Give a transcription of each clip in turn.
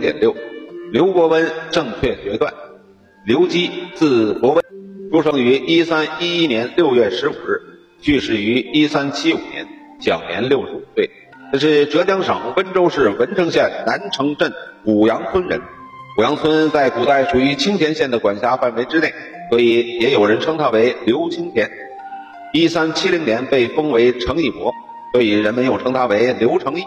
点六，刘伯温正确决断。刘基，字伯温，出生于一三一一年六月十五日，去世于一三七五年，享年六十五岁。他是浙江省温州市文成县南城镇五阳村人。五阳村在古代属于青田县的管辖范围之内，所以也有人称他为刘青田。一三七零年被封为成义伯，所以人们又称他为刘成义。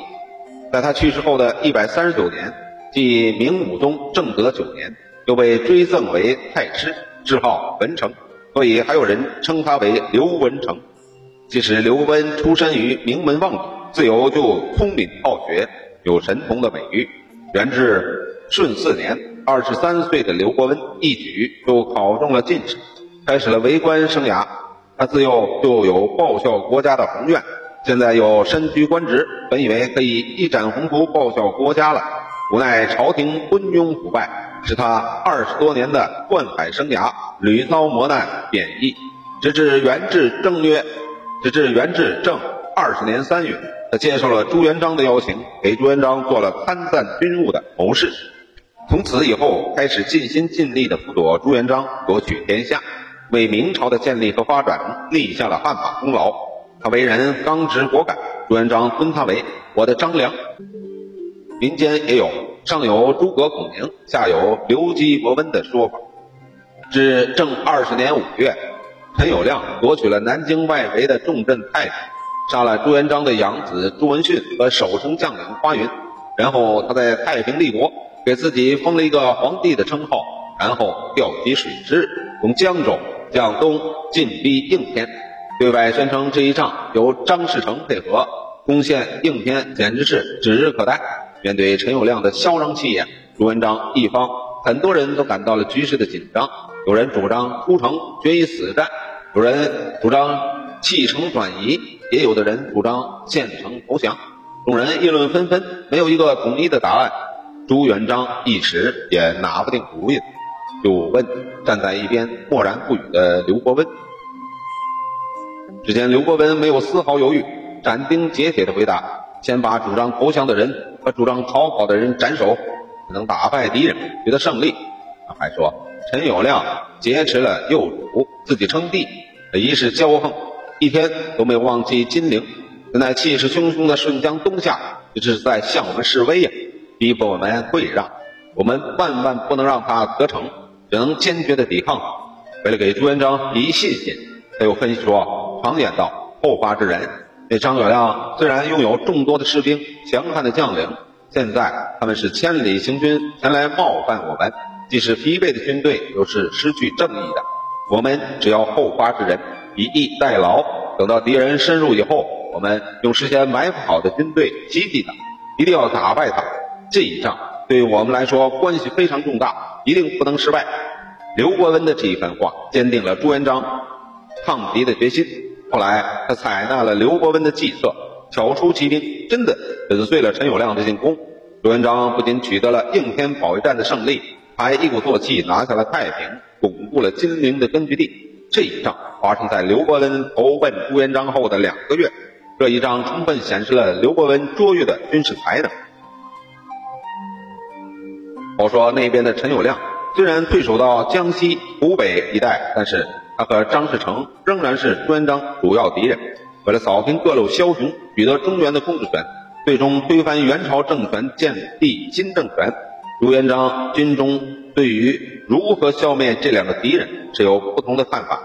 在他去世后的一百三十九年。即明武宗正德九年，又被追赠为太师，谥号文成，所以还有人称他为刘文成。其实刘温出身于名门望族，自幼就聪明好学，有神童的美誉。元至顺四年，二十三岁的刘伯温一举就考中了进士，开始了为官生涯。他自幼就有报效国家的宏愿，现在又身居官职，本以为可以一展宏图，报效国家了。无奈朝廷昏庸腐败，使他二十多年的宦海生涯屡遭磨难贬义，直至元至正月，直至元至正二十年三月，他接受了朱元璋的邀请，给朱元璋做了参赞军务的谋士。从此以后，开始尽心尽力的辅佐朱元璋夺取天下，为明朝的建立和发展立下了汗马功劳。他为人刚直果敢，朱元璋尊他为我的张良。民间也有上有诸葛孔明，下有刘基伯温的说法。至正二十年五月，陈友谅夺取了南京外围的重镇太平，杀了朱元璋的养子朱文训和守城将领花云，然后他在太平立国，给自己封了一个皇帝的称号，然后调集水师，从江州向东进逼应天，对外宣称这一仗由张士诚配合，攻陷应天简直是指日可待。面对陈友谅的嚣张气焰，朱元璋一方很多人都感到了局势的紧张，有人主张出城决一死战，有人主张弃城转移，也有的人主张献城投降。众人议论纷纷，没有一个统一的答案。朱元璋一时也拿不定主意，就问站在一边默然不语的刘伯温。只见刘伯温没有丝毫犹豫，斩钉截铁的回答。先把主张投降的人和主张逃跑的人斩首，才能打败敌人，取得胜利。他还说，陈友谅劫持了幼主，自己称帝，一世骄横，一天都没有忘记金陵。现在气势汹汹的顺江东下，这是在向我们示威呀，逼迫我们退让。我们万万不能让他得逞，只能坚决的抵抗。为了给朱元璋以信心，他又分析说，常言道，后发制人。那张友亮虽然拥有众多的士兵、强悍的将领，现在他们是千里行军前来冒犯我们，既是疲惫的军队，又是失去正义的。我们只要后发制人，以逸待劳，等到敌人深入以后，我们用事先埋伏好的军队袭击他，一定要打败他。这一仗对我们来说关系非常重大，一定不能失败。刘伯温的这一番话，坚定了朱元璋抗敌的决心。后来，他采纳了刘伯温的计策，挑出骑兵，真的粉碎了陈友谅的进攻。朱元璋不仅取得了应天保卫战的胜利，还一鼓作气拿下了太平，巩固了金陵的根据地。这一仗发生在刘伯温投奔朱元璋后的两个月。这一仗充分显示了刘伯温卓越的军事才能。我说那边的陈友谅虽然退守到江西、湖北一带，但是。他和张士诚仍然是朱元璋主要敌人。为了扫平各路枭雄，取得中原的控制权，最终推翻元朝政权，建立新政权，朱元璋军中对于如何消灭这两个敌人是有不同的看法。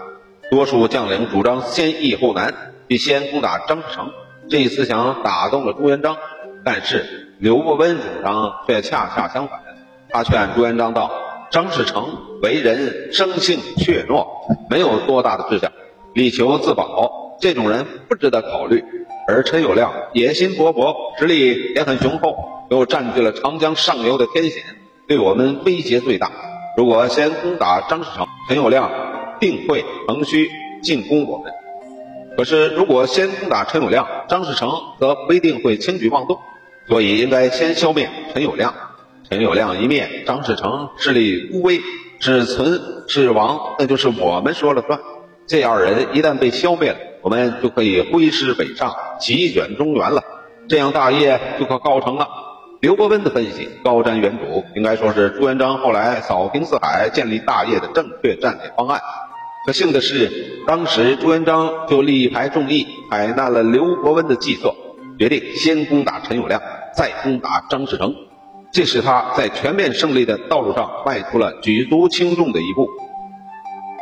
多数将领主张先易后难，必先攻打张士诚。这一思想打动了朱元璋，但是刘伯温主张却恰恰相反。他劝朱元璋道。张士诚为人生性怯懦，没有多大的志向，力求自保，这种人不值得考虑。而陈友谅野心勃勃，实力也很雄厚，又占据了长江上游的天险，对我们威胁最大。如果先攻打张士诚，陈友谅定会乘虚进攻我们；可是如果先攻打陈友谅，张士诚则不一定会轻举妄动。所以应该先消灭陈友谅。陈友谅一灭，张士诚势力孤微，是存是亡，那就是我们说了算。这二人一旦被消灭了，我们就可以挥师北上，席卷中原了，这样大业就可告成了。刘伯温的分析高瞻远瞩，应该说是朱元璋后来扫平四海、建立大业的正确战略方案。可幸的是，当时朱元璋就力排众议，采纳了刘伯温的计策，决定先攻打陈友谅，再攻打张士诚，这使他在全面胜利的道路上迈出了举足轻重的一步。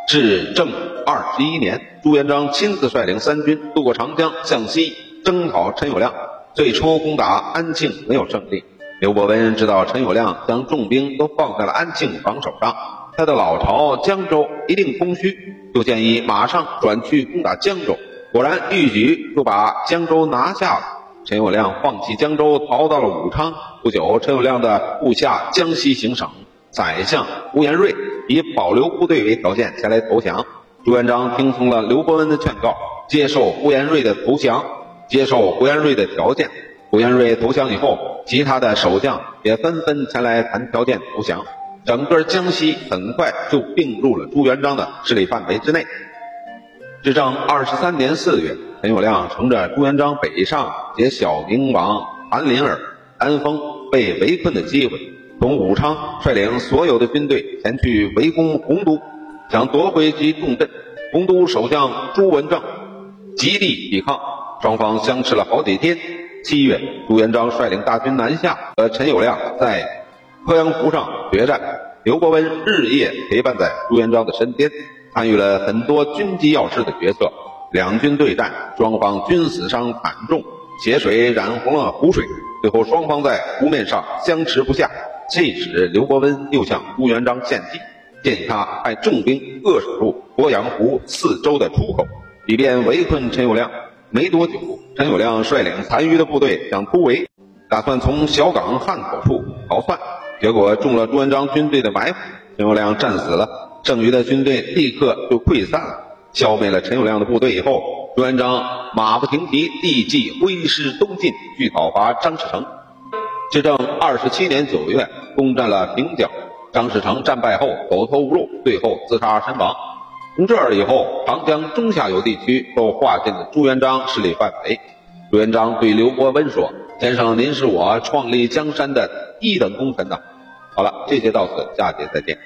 至正二十一年，朱元璋亲自率领三军渡过长江，向西征讨陈友谅。最初攻打安庆没有胜利，刘伯温知道陈友谅将重兵都放在了安庆防守上，他的老巢江州一定空虚，就建议马上转去攻打江州。果然一举就把江州拿下了。陈友谅放弃江州，逃到了武昌。不久，陈友谅的部下江西行省宰相胡延瑞以保留部队为条件前来投降。朱元璋听从了刘伯温的劝告，接受胡延瑞的投降。接受胡延瑞的条件，胡延瑞投降以后，其他的守将也纷纷前来谈条件投降，整个江西很快就并入了朱元璋的势力范围之内。至正二十三年四月，陈友谅乘着朱元璋北上携小明王韩林儿、安丰被围困的机会，从武昌率领所有的军队前去围攻洪都，想夺回其重镇。洪都守将朱文正极力抵抗。双方相持了好几天。七月，朱元璋率领大军南下，和陈友谅在鄱阳湖上决战。刘伯温日夜陪伴在朱元璋的身边，参与了很多军机要事的决策。两军对战，双方均死伤惨重，血水染红了湖水。最后，双方在湖面上相持不下。这时，刘伯温又向朱元璋献计，建议他派重兵扼守住鄱阳湖四周的出口，以便围困陈友谅。没多久，陈友谅率领残余的部队想突围，打算从小港汉口处逃窜，结果中了朱元璋军队的埋伏，陈友谅战死了，剩余的军队立刻就溃散了。消灭了陈友谅的部队以后，朱元璋马不停蹄，立即挥师东进，去讨伐张士诚。至正二十七年九月，攻占了平角，张士诚战败后走投无路，最后自杀身亡。从这儿以后，长江中下游地区都划进了朱元璋势力范围。朱元璋对刘伯温说：“先生，您是我创立江山的一等功臣呐。”好了，这节到此，下节再见。